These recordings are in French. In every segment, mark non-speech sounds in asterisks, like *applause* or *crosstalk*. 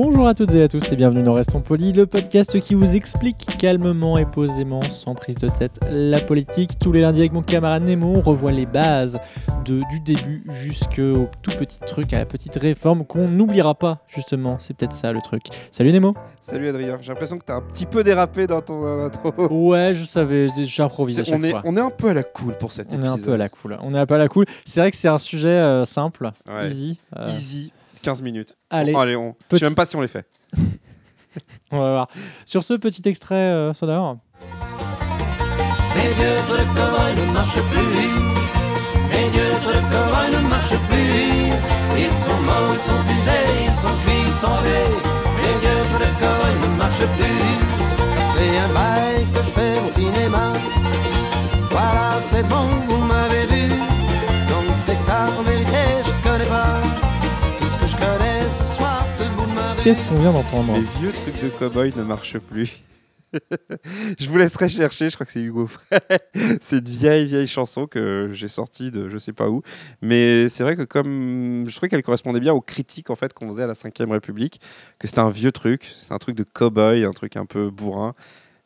Bonjour à toutes et à tous et bienvenue dans Restons Polis, le podcast qui vous explique calmement et posément, sans prise de tête, la politique. Tous les lundis avec mon camarade Nemo, on revoit les bases de, du début jusqu'au tout petit truc, à la petite réforme qu'on n'oubliera pas, justement. C'est peut-être ça le truc. Salut Nemo Salut Adrien, j'ai l'impression que t'as un petit peu dérapé dans ton intro. Ouais, je savais, j'improvise à chaque on, est, fois. on est un peu à la cool pour cet On est épisode. un peu à la cool. On est un peu à la cool. C'est vrai que c'est un sujet euh, simple, Ouais. easy. euh, Easy, 15 minutes. Allez, Bon, allez, on... je petit- sais même pas si on les fait. *laughs* on va voir. Sur ce petit extrait euh, sonore. Les vieux trucs de cow-boy ne marchent plus. Qu'est-ce qu'on vient d'entendre Les vieux trucs de cowboy ne marchent plus. *laughs* je vous laisserai chercher, je crois que c'est Hugo Frey. *laughs* c'est une vieille, vieille chanson que j'ai sortie de je sais pas où. Mais c'est vrai que comme je trouvais qu'elle correspondait bien aux critiques en fait qu'on faisait à la 5ème République, que c'était un vieux truc, c'est un truc de cowboy, un truc un peu bourrin.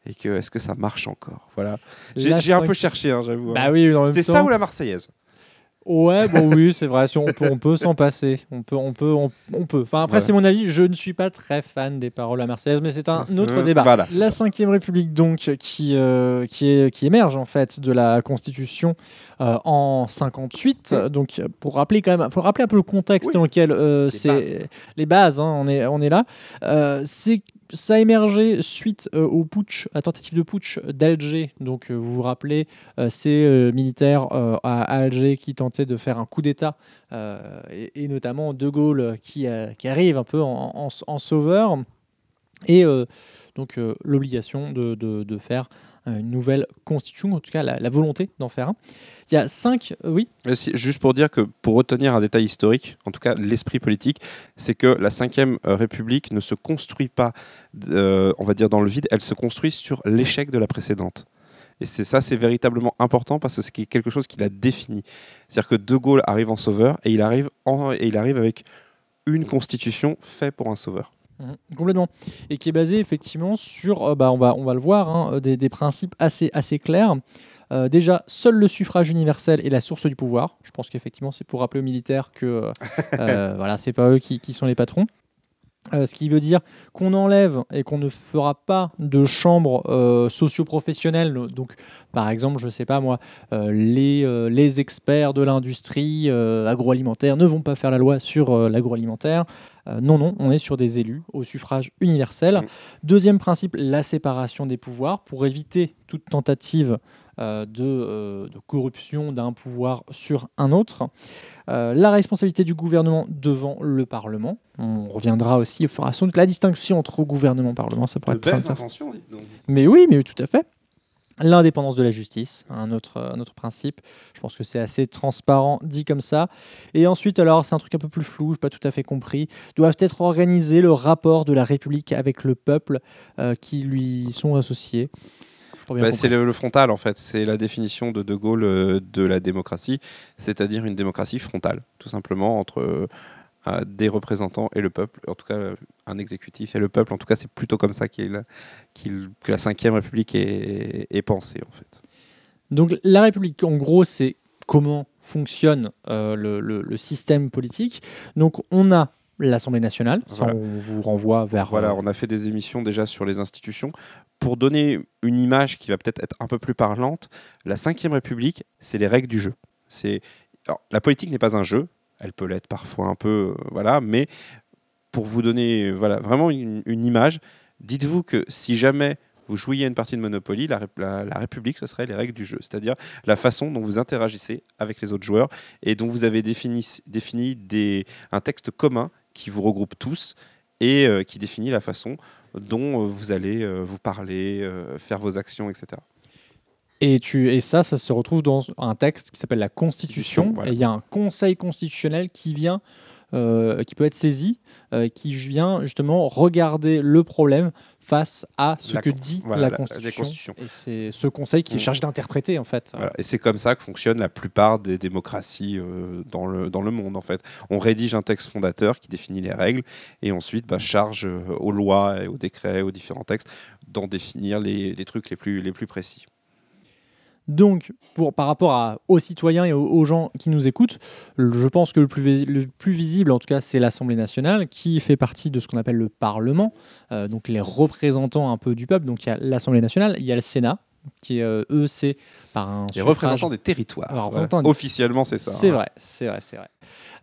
Et que est-ce que ça marche encore? Voilà. J'ai un peu cherché, hein, j'avoue. hein. Bah oui, C'était ça ou la Marseillaise? Ouais, bon oui, c'est vrai. Si on peut, on peut s'en passer. On peut, on peut, on, on peut. Enfin après, c'est mon avis. Je ne suis pas très fan des paroles à Marseillaise, mais c'est un autre Euh, débat. voilà, la. Ve République donc, qui, euh, qui, est, qui émerge en fait de la Constitution euh, en 58. Donc pour rappeler quand même, faut rappeler un peu le contexte Oui. dans lequel c'est les bases. hein, on est, on est là. C'est ça a émergé suite euh, au putsch, à la tentative de putsch d'Alger. Donc, euh, vous vous rappelez, euh, ces militaires à, Alger qui tentaient de faire un coup d'État, et, notamment De Gaulle qui, arrive un peu en, sauveur, et donc l'obligation de, de- faire une nouvelle constitution, en tout cas la, volonté d'en faire un. Il y a cinq, euh, oui, si- juste pour dire que pour retenir un détail historique, en tout cas l'esprit politique, c'est que la Ve République ne se construit pas, euh, on va dire, dans le vide, elle se construit sur l'échec de la précédente. Et c'est ça, c'est véritablement important parce que c'est quelque chose qui l'a défini. C'est-à-dire que De Gaulle arrive en sauveur et il arrive, et il arrive avec une constitution faite pour un sauveur. Mhm, complètement. Et qui est basé effectivement sur, euh, bah, on, va, on va le voir, hein, des, des principes assez, assez clairs. Euh, déjà, seul le suffrage universel est la source du pouvoir. Je pense qu'effectivement, c'est pour rappeler aux militaires que euh, *laughs* euh, voilà, c'est pas eux qui, qui sont les patrons. Euh, ce qui veut dire qu'on enlève et qu'on ne fera pas de chambre euh, socio-professionnelle. Donc, par exemple, je sais pas moi, euh, les, euh, les experts de l'industrie euh, agroalimentaire ne vont pas faire la loi sur euh, l'agroalimentaire. Euh, non, non, on est sur des élus au suffrage universel. Deuxième principe, la séparation des pouvoirs pour éviter toute tentative euh, de, euh, de corruption d'un pouvoir sur un autre. La responsabilité du gouvernement devant le Parlement. On reviendra aussi, il fera sans doute la distinction entre gouvernement et Parlement, ça pourrait De être très belles intéressant. intentions. Mais oui, mais oui, tout à fait. L'indépendance de la justice, un autre, un autre principe. Je pense que c'est assez transparent dit comme ça. Et ensuite, alors, c'est un truc un peu plus flou, je n'ai pas tout à fait compris. Doivent être organisés le rapport de la République avec le peuple euh, qui lui sont associés. Bah, c'est le, le frontal en fait, c'est la définition de De Gaulle euh, de la démocratie, c'est-à-dire une démocratie frontale, tout simplement entre euh, des représentants et le peuple, en tout cas euh, un exécutif et le peuple. En tout cas, c'est plutôt comme ça qu'il, qu'il- que la Ve République est, est pensée en fait. Donc la République, en gros, c'est comment fonctionne euh, le, le- le système politique. Donc on a l'Assemblée nationale, ça Voilà. on vous renvoie vers... Voilà, euh, on a fait des émissions déjà sur les institutions. Pour donner une image qui va peut-être être un peu plus parlante, la Ve République, c'est les règles du jeu. C'est alors, la politique n'est pas un jeu, elle peut l'être parfois un peu, euh, voilà, mais pour vous donner euh, vraiment une, image, dites-vous que si jamais vous jouiez à une partie de Monopoly, la, rép- la- la République, ce serait les règles du jeu, c'est-à-dire la façon dont vous interagissez avec les autres joueurs et dont vous avez défini, des, un texte commun qui vous regroupe tous et euh, qui définit la façon dont vous allez vous parler, faire vos actions, etc. Et, tu, et ça, ça se retrouve dans un texte qui s'appelle la Constitution. Voilà. Et il y a un conseil constitutionnel qui vient, euh, qui peut être saisi, euh, qui vient justement regarder le problème face à ce La que dit voilà, la, Constitution. Et c'est ce conseil qui est Mm. chargé d'interpréter, en fait. Voilà. Et c'est comme ça que fonctionnent la plupart des démocraties euh, dans, le, dans le monde, en fait. On rédige un texte fondateur qui définit les règles et ensuite bah, charge aux lois et aux décrets, aux différents textes, d'en définir les, les trucs les plus, les plus précis. Donc, pour, par rapport aux citoyens et aux, gens qui nous écoutent, je pense que le plus, visi- le plus visible, en tout cas, c'est l'Assemblée nationale, qui fait partie de ce qu'on appelle le Parlement, euh, donc les représentants un peu du peuple. Donc, il y a l'Assemblée nationale, il y a le Sénat, qui est, euh, eux, c'est par un Les représentants des territoires. Alors, Officiellement, c'est ça. C'est hein. vrai, c'est vrai, c'est vrai.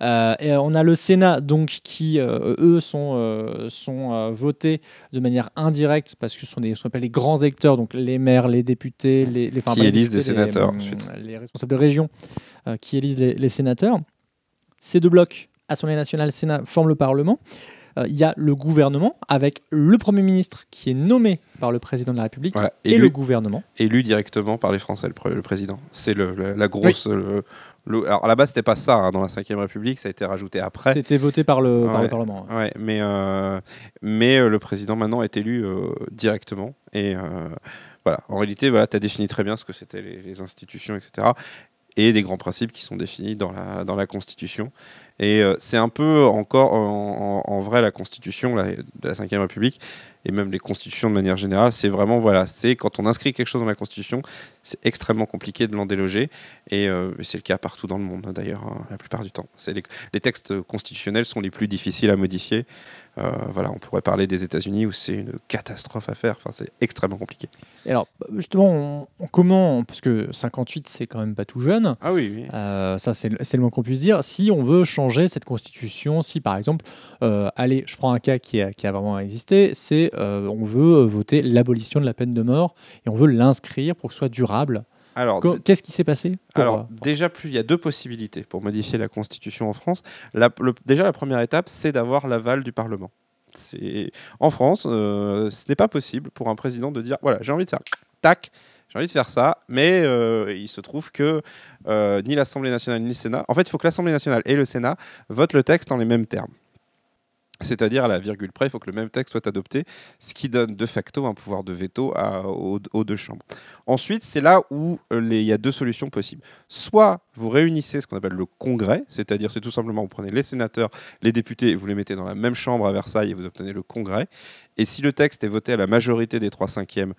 Euh, et on a le Sénat donc qui euh, eux sont euh, sont votés de manière indirecte parce que ce sont des ce qu'on appelle les grands électeurs donc les maires, les députés, les, les enfin, Qui élisent des sénateurs, les, ensuite. les responsables de région qui élisent les, les sénateurs. Ces deux blocs, Assemblée nationale, Sénat, forment le Parlement. Euh, Il y a le gouvernement avec le Premier ministre qui est nommé par le président de la République Voilà, et le gouvernement. Élu directement par les Français, le, président. C'est le, le- la grosse. le- alors à la base, c'était pas ça. hein, dans la Ve République, ça a été rajouté après. C'était voté par le, par le Ouais. Parlement. ouais. Ouais, mais, euh, mais euh, le président maintenant est élu euh, directement. Et voilà, en réalité, voilà, tu as défini très bien ce que c'était les, les institutions, etc. Et des grands principes qui sont définis dans la, Constitution. Et euh, c'est un peu encore en, vrai la Constitution de la Ve République, et même les constitutions de manière générale, c'est vraiment, voilà, c'est quand on inscrit quelque chose dans la Constitution, c'est extrêmement compliqué de l'en déloger. Et euh, c'est le cas partout dans le monde, d'ailleurs, hein, la plupart du temps. Les, les textes constitutionnels sont les plus difficiles à modifier. Euh, voilà, on pourrait parler des États-Unis où c'est une catastrophe à faire. Enfin, c'est extrêmement compliqué. Et alors, justement, on- on- comment, parce que 58, c'est quand même pas tout jeune, Ah oui, oui. euh, ça c'est le moins qu'on puisse dire, si on veut changer cette constitution, si par exemple, allez, je prends un cas qui a, qui a vraiment existé, c'est on veut voter l'abolition de la peine de mort et on veut l'inscrire pour que ce soit durable. Alors, Qu'est-ce qui s'est passé Alors, euh, déjà, plus, il y a deux possibilités pour modifier la Constitution en France. La- le- déjà, la première étape, c'est d'avoir l'aval du Parlement. En France, euh, ce n'est pas possible pour un président de dire voilà, j'ai envie de faire tac, j'ai envie de faire ça, mais euh, il se trouve que euh, ni l'Assemblée nationale ni le Sénat. En fait, il faut que l'Assemblée nationale et le Sénat votent le texte en les mêmes termes. C'est-à-dire à la virgule près, il faut que le même texte soit adopté, ce qui donne de facto un pouvoir de veto aux, deux chambres. Ensuite, c'est là où euh, il y a deux solutions possibles. Soit vous réunissez ce qu'on appelle le Congrès, c'est-à-dire c'est tout simplement vous prenez les sénateurs, les députés, vous les mettez dans la même chambre à Versailles et vous obtenez le Congrès. Et si le texte est voté à la majorité des trois cinquièmes,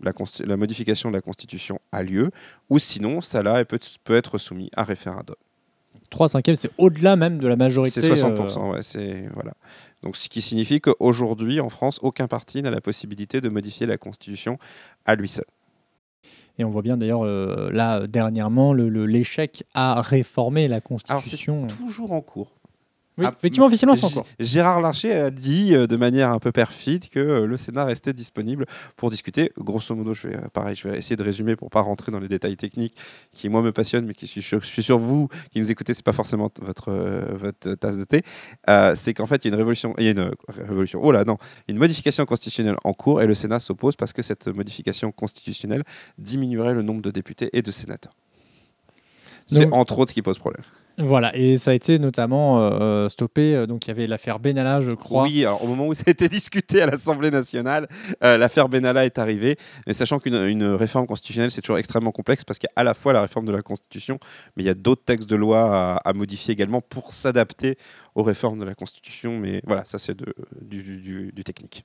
la, modification de la Constitution a lieu, ou sinon, ça là peut être soumis à référendum. 3 cinquièmes, c'est au-delà même de la majorité. C'est euh, 60%, ouais, c'est voilà. Donc ce qui signifie qu'aujourd'hui en France, aucun parti n'a la possibilité de modifier la Constitution à lui seul. et on voit bien d'ailleurs euh, là euh, dernièrement l'échec à réformer la constitution. Toujours en cours. Oui, Ah, effectivement, officiellement, c'est encore. Gérard Larcher a dit euh, de manière un peu perfide que euh, le Sénat restait disponible pour discuter. Grosso modo, je vais, euh, pareil, je vais essayer de résumer pour pas rentrer dans les détails techniques qui moi me passionnent, mais qui je suis sûr, je suis sûr vous qui nous écoutez, c'est pas forcément votre votre tasse de thé. C'est qu'en fait il y a une révolution, il y a une révolution. Oh là non, une modification constitutionnelle en cours et le Sénat s'oppose parce que cette modification constitutionnelle diminuerait le nombre de députés et de sénateurs. C'est entre autres ce qui pose problème. Voilà, et ça a été notamment euh, stoppé. euh, donc il y avait l'affaire Benalla, je crois. Oui, alors, au moment où *laughs* ça a été discuté à l'Assemblée nationale, euh, l'affaire Benalla est arrivée. Mais sachant qu'une une réforme constitutionnelle, c'est toujours extrêmement complexe parce qu'il y a à la fois la réforme de la Constitution, mais il y a d'autres textes de loi à, modifier également pour s'adapter aux réformes de la Constitution. Mais voilà, ça c'est du technique.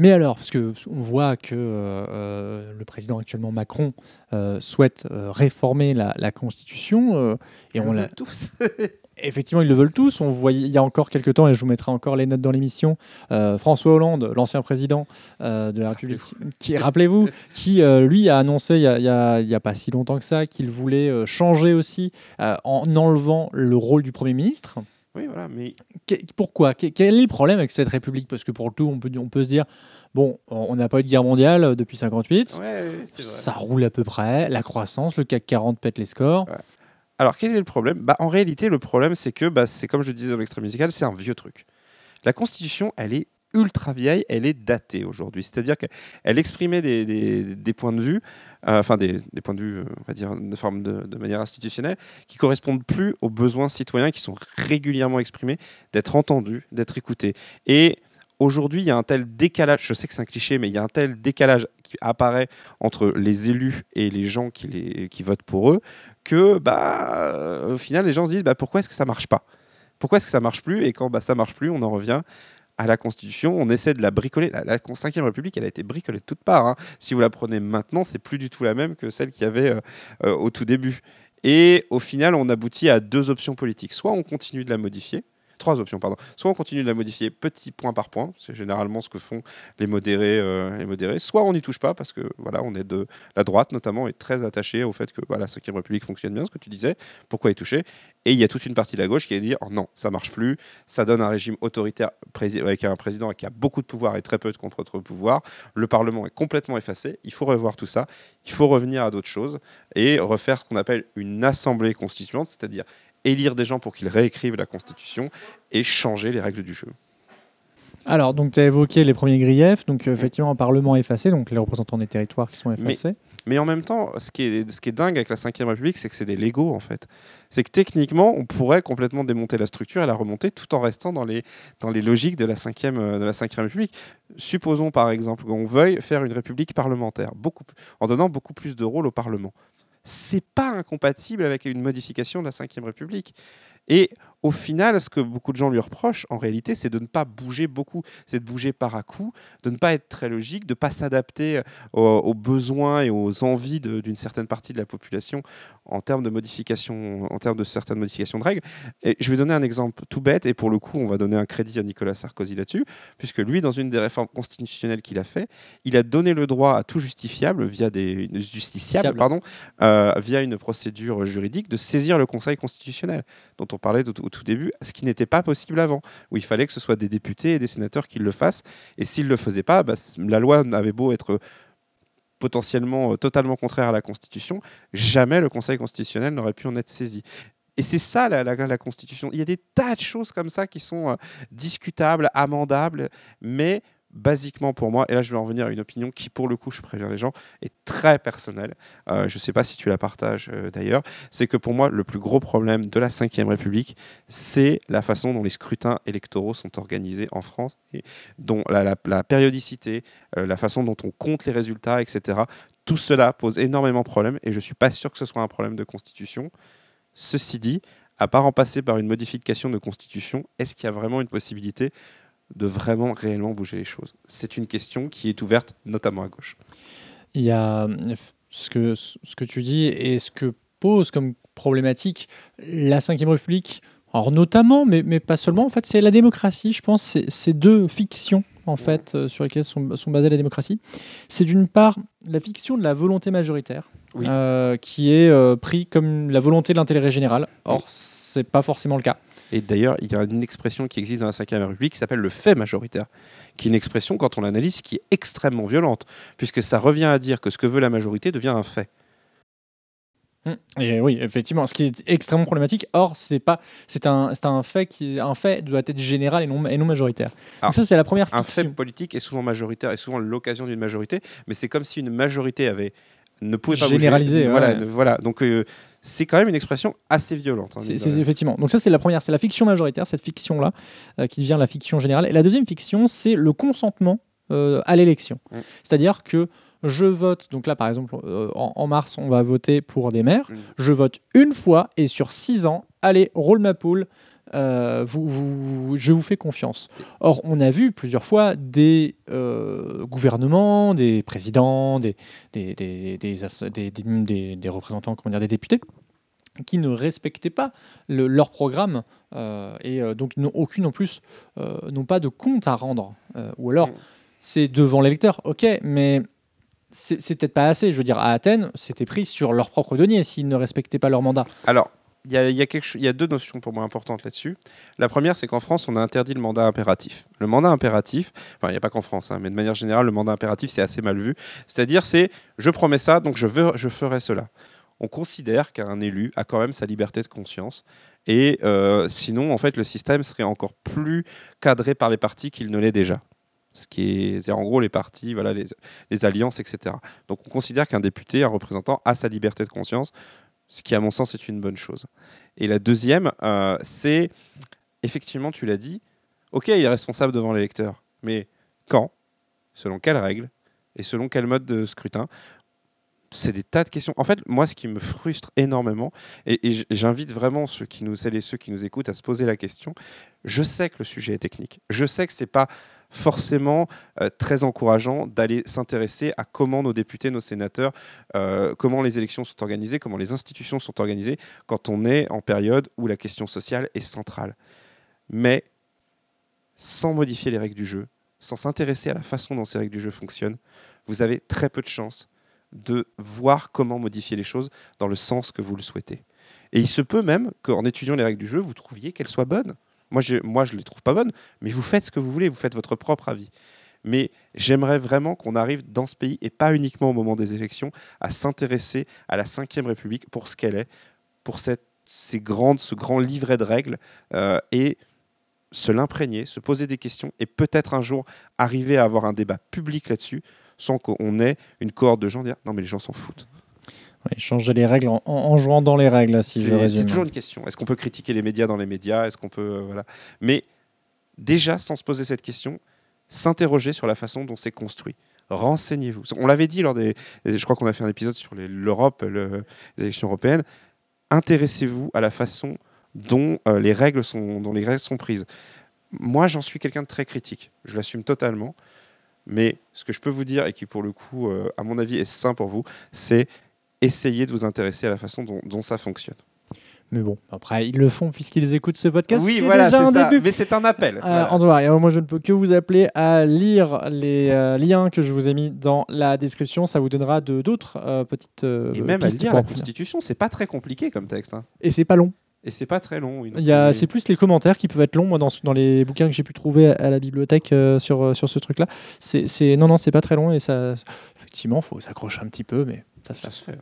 Mais alors, parce que on voit que euh, euh, le président actuellement Macron euh, souhaite euh, réformer la, la Constitution et on l'a. tous. *laughs* Effectivement, ils le veulent tous. On voyait il y a encore quelques temps, et je vous mettrai encore les notes dans l'émission, euh, François Hollande, l'ancien président euh, de la République, qui, rappelez-vous, *laughs* qui euh, lui a annoncé il y a, a- pas si longtemps que ça qu'il voulait changer aussi en enlevant le rôle du Premier ministre. Oui, voilà, mais pourquoi? Que- Quel est le problème avec cette République? Parce que pour le tout, on peut, on peut se dire, Bon, on n'a pas eu de guerre mondiale euh, depuis 58. Ouais, c'est vrai. Ça roule à peu près. La croissance, le CAC 40 pète les scores. Ouais. Alors, quel est le problème? Bah, En réalité, le problème, c'est que, bah, c'est comme je disais dans l'extrait musical, c'est un vieux truc. La Constitution, elle est ultra vieille, elle est datée aujourd'hui. C'est-à-dire qu'elle exprimait des, points de vue, euh, enfin des, points de vue, euh, on va dire, de, forme de, manière institutionnelle, qui correspondent plus aux besoins citoyens qui sont régulièrement exprimés, d'être entendus, d'être écoutés. Et aujourd'hui, il y a un tel décalage, je sais que c'est un cliché, mais il y a un tel décalage qui apparaît entre les élus et les gens qui, votent pour eux, que bah, euh, au final, les gens se disent bah, pourquoi est-ce que ça marche pas? Pourquoi est-ce que ça marche plus? Et quand bah, ça marche plus, on en revient à la Constitution, on essaie de la bricoler. La, la 5 République, elle a été bricolée de toutes parts. hein. Si vous la prenez maintenant, c'est plus du tout la même que celle qu'il y avait euh, euh, au tout début. Et au final, on aboutit à deux options politiques. Soit on continue de la modifier, trois options, pardon. Soit on continue de la modifier petit point par point, c'est généralement ce que font les modérés, euh. Soit on n'y touche pas parce que voilà, on est de la droite notamment est très attachée au fait que voilà, la 5 République fonctionne bien, ce que tu disais. Pourquoi y toucher? Et il y a toute une partie de la gauche qui va dire oh non, ça marche plus, ça donne un régime autoritaire avec un président qui a beaucoup de pouvoir et très peu de contre-pouvoir. Le Parlement est complètement effacé. Il faut revoir tout ça. Il faut revenir à d'autres choses et refaire ce qu'on appelle une assemblée constituante, c'est-à-dire élire des gens pour qu'ils réécrivent la Constitution et changer les règles du jeu. Alors, donc tu as évoqué les premiers griefs. Donc, euh, effectivement, un Parlement effacé, donc les représentants des territoires qui sont effacés. Mais en même temps, ce qui est, ce qui est dingue avec la 5 République, c'est que c'est des Legos, en fait. C'est que techniquement, on pourrait complètement démonter la structure et la remonter tout en restant dans les, dans les logiques de la 5 de la 5 République. Supposons, par exemple, qu'on veuille faire une République parlementaire, beaucoup, en donnant beaucoup plus de rôle au Parlement. C'est pas incompatible avec une modification de la 5 République. Et au final, ce que beaucoup de gens lui reprochent, en réalité, c'est de ne pas bouger beaucoup, c'est de bouger par à coup, de ne pas être très logique, de ne pas s'adapter aux, aux besoins et aux envies d'une certaine partie de la population en termes de modification, en termes de certaines modifications de règles. Et je vais donner un exemple tout bête, et pour le coup, on va donner un crédit à Nicolas Sarkozy là-dessus, puisque lui, dans une des réformes constitutionnelles qu'il a fait, il a donné le droit à tout justifiable via des justiciables, pardon, euh, via une procédure juridique, de saisir le Conseil constitutionnel, dont on parlait au, tout début, ce qui n'était pas possible avant, où il fallait que ce soit des députés et des sénateurs qui le fassent, et s'ils ne le faisaient pas, bah, la loi avait beau être potentiellement euh, totalement contraire à la Constitution, jamais le Conseil constitutionnel n'aurait pu en être saisi. Et c'est ça la Constitution. Il y a des tas de choses comme ça qui sont euh, discutables, amendables, mais basiquement pour moi, et là je vais en revenir à une opinion qui pour le coup, je préviens les gens, est très personnelle. Euh, je ne sais pas si tu la partages euh, d'ailleurs. C'est que pour moi, le plus gros problème de la Ve République, c'est la façon dont les scrutins électoraux sont organisés en France et dont la, périodicité, euh, la façon dont on compte les résultats, etc. Tout cela pose énormément de problèmes et je ne suis pas sûr que ce soit un problème de constitution. Ceci dit, à part en passer par une modification de constitution, est-ce qu'il y a vraiment une possibilité de vraiment réellement bouger les choses C'est une question qui est ouverte notamment à gauche. Il y a ce que, ce que tu dis et ce que pose comme problématique la Ve République, alors notamment, mais, mais pas seulement, en fait, c'est la démocratie, je pense, c'est deux fictions en fait, euh, sur lesquelles sont, sont basées la démocratie. C'est d'une part la fiction de la volonté majoritaire, Oui. euh, qui est euh, pris comme la volonté de l'intérêt général. Or, Oui. c'est pas forcément le cas. Et d'ailleurs, il y a une expression qui existe dans la Ve République qui s'appelle le fait majoritaire, qui est une expression, quand on l'analyse, qui est extrêmement violente, puisque ça revient à dire que ce que veut la majorité devient un fait. Et oui, effectivement, ce qui est extrêmement problématique. Or, c'est pas, c'est un, c'est un fait qui, un fait doit être général et non, et non majoritaire. Alors, Donc ça, c'est la première Un fait fiction. politique est souvent majoritaire, est souvent l'occasion d'une majorité, mais c'est comme si une majorité avait ne pouvait pas Généralisé, bouger. Voilà, ouais. ne- voilà. Donc euh, c'est quand même une expression assez violente. hein, C'est- effectivement. Donc ça, c'est la première, c'est la fiction majoritaire, cette fiction-là, euh, qui devient la fiction générale. Et la deuxième fiction, c'est le consentement euh, à l'élection. Mm. C'est-à-dire que je vote, donc là, par exemple, euh, en, en mars, on va voter pour des maires. Mm. Je vote une fois et sur six ans, allez, roule ma poule. Euh, vous, vous- je vous fais confiance. Or, on a vu plusieurs fois des euh, gouvernements, des présidents, des, représentants, comment dire, des députés, qui ne respectaient pas le- leur programme euh, et donc n'ont aucune en plus n'ont pas de compte à rendre. Ou alors, Mm. c'est devant l'électeur, ok, mais c'est peut-être pas assez. Je veux dire, à Athènes, c'était pris sur leur propre denier s'ils ne respectaient pas leur mandat. Alors, il y a, deux notions pour moi importantes là-dessus. La première, c'est qu'en France, on a interdit le mandat impératif. Le mandat impératif, enfin, il n'y a pas qu'en France, hein, mais de manière générale, le mandat impératif, c'est assez mal vu. C'est-à-dire, c'est je promets ça, donc je, ferai cela. On considère qu'un élu a quand même sa liberté de conscience. Et euh, sinon, en fait, le système serait encore plus cadré par les partis qu'il ne l'est déjà. Ce qui est, en gros, les partis, les alliances, etc. Donc, on considère qu'un député, un représentant, a sa liberté de conscience, ce qui, à mon sens, est une bonne chose. Et la deuxième, euh, c'est, effectivement, tu l'as dit, ok, il est responsable devant l'électeur, mais quand, selon quelles règles? Et selon quel mode de scrutin? C'est des tas de questions. En fait, moi, ce qui me frustre énormément, et, j'invite vraiment ceux qui nous, celles et ceux qui nous écoutent à se poser la question. Je sais que le sujet est technique. Je sais que c'est pas forcément euh, très encourageant d'aller s'intéresser à comment nos députés, nos sénateurs, euh, comment les élections sont organisées, comment les institutions sont organisées quand on est en période où la question sociale est centrale. Mais sans modifier les règles du jeu, sans s'intéresser à la façon dont ces règles du jeu fonctionnent, vous avez très peu de chances de voir comment modifier les choses dans le sens que vous le souhaitez. Et il se peut même qu'en étudiant les règles du jeu, vous trouviez qu'elles soient bonnes. Moi, je, moi, je les trouve pas bonnes, mais vous faites ce que vous voulez, vous faites votre propre avis. Mais j'aimerais vraiment qu'on arrive dans ce pays, et pas uniquement au moment des élections, à s'intéresser à la Ve République pour ce qu'elle est, pour ces grandes, ce grand livret de règles, euh, et se l'imprégner, se poser des questions, et peut-être un jour arriver à avoir un débat public là-dessus, sans qu'on ait une cohorte de gens dire non mais les gens s'en foutent. Ouais, changer les règles en, jouant dans les règles, si je C'est- toujours une question. Est-ce qu'on peut critiquer les médias dans les médias? Est-ce qu'on peut euh, voilà Mais déjà, sans se poser cette question, s'interroger sur la façon dont c'est construit. Renseignez-vous. On l'avait dit lors des. Je crois qu'on a fait un épisode sur l'Europe, le- les élections européennes. Intéressez-vous à la façon dont euh, les règles sont, dont les règles sont prises. Moi, j'en suis quelqu'un de très critique. Je l'assume totalement. Mais ce que je peux vous dire, et qui pour le coup, euh, à mon avis, est sain pour vous, c'est essayer de vous intéresser à la façon dont, dont ça fonctionne. Mais bon, après, ils le font puisqu'ils écoutent ce podcast. ce oui, est voilà, déjà c'est un ça. début. Mais c'est un appel. Euh, Voilà. en tout cas, moi je ne peux que vous appeler à lire les euh, liens que je vous ai mis dans la description. Ça vous donnera d'autres euh, petites euh, Et même à lire la. Constitution, c'est pas très compliqué comme texte. hein. Et c'est pas long. Et c'est pas très long. Il y a, c'est plus les commentaires qui peuvent être longs. Moi, dans, dans les bouquins que j'ai pu trouver à la bibliothèque euh, sur, euh, sur ce truc-là, c'est, c'est- non, non, c'est pas très long et ça, effectivement, faut s'accrocher un petit peu, mais ça se fait. ça se fait.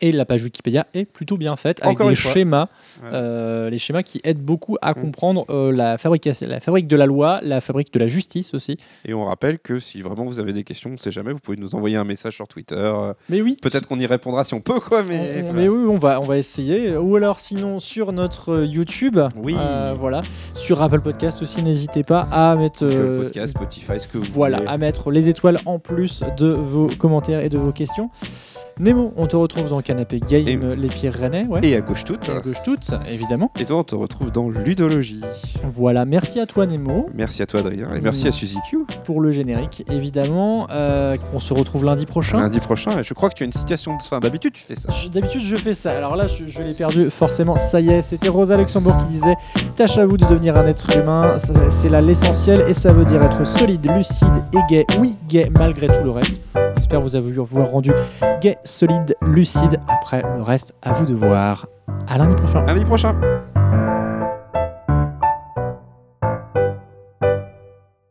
Et la page Wikipédia est plutôt bien faite avec Encore des schémas, euh, les schémas qui aident beaucoup à Mm. comprendre euh, la fabrication, la fabrique de la loi, la fabrique de la justice aussi. Et on rappelle que si vraiment vous avez des questions, on ne sait jamais, vous pouvez nous envoyer un message sur Twitter. euh, Mais oui, Peut-être qu'on y répondra si on peut, quoi. Mais, On- oui, on va, on va essayer. Ou alors sinon sur notre YouTube. Oui. Euh, voilà. Sur Apple Podcast aussi, n'hésitez pas à mettre. Podcast, Spotify, ce que vous voilà, voulez. à mettre les étoiles en plus de vos commentaires et de vos questions. Nemo, on te retrouve dans Canapé Game, Et- les pierres rennais, ouais. Et à gauche toute. Et à gauche toutes, évidemment. Et toi, on te retrouve dans Ludologie. Voilà, merci à toi Nemo Merci à toi, Adrien. Et merci à Suzy Q. pour le générique, évidemment. Euh, on se retrouve lundi prochain. Lundi prochain. Et je crois que tu as une citation de fin. D'habitude, tu fais ça. D'habitude, je fais ça. Alors là, je, je l'ai perdu, forcément. Ça y est, c'était Rosa Luxembourg qui disait Tâche à vous de devenir un être humain. C'est là l'essentiel et ça veut dire être solide, lucide et gay. Oui, gay malgré tout le reste. J'espère vous avoir rendu gay, solide, lucide. Après, le reste, à vous de voir. À lundi prochain. À lundi prochain.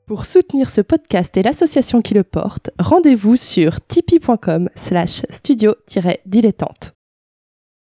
Pour soutenir ce podcast et l'association qui le porte, rendez-vous sur tipeee.com slash studio-dilettante.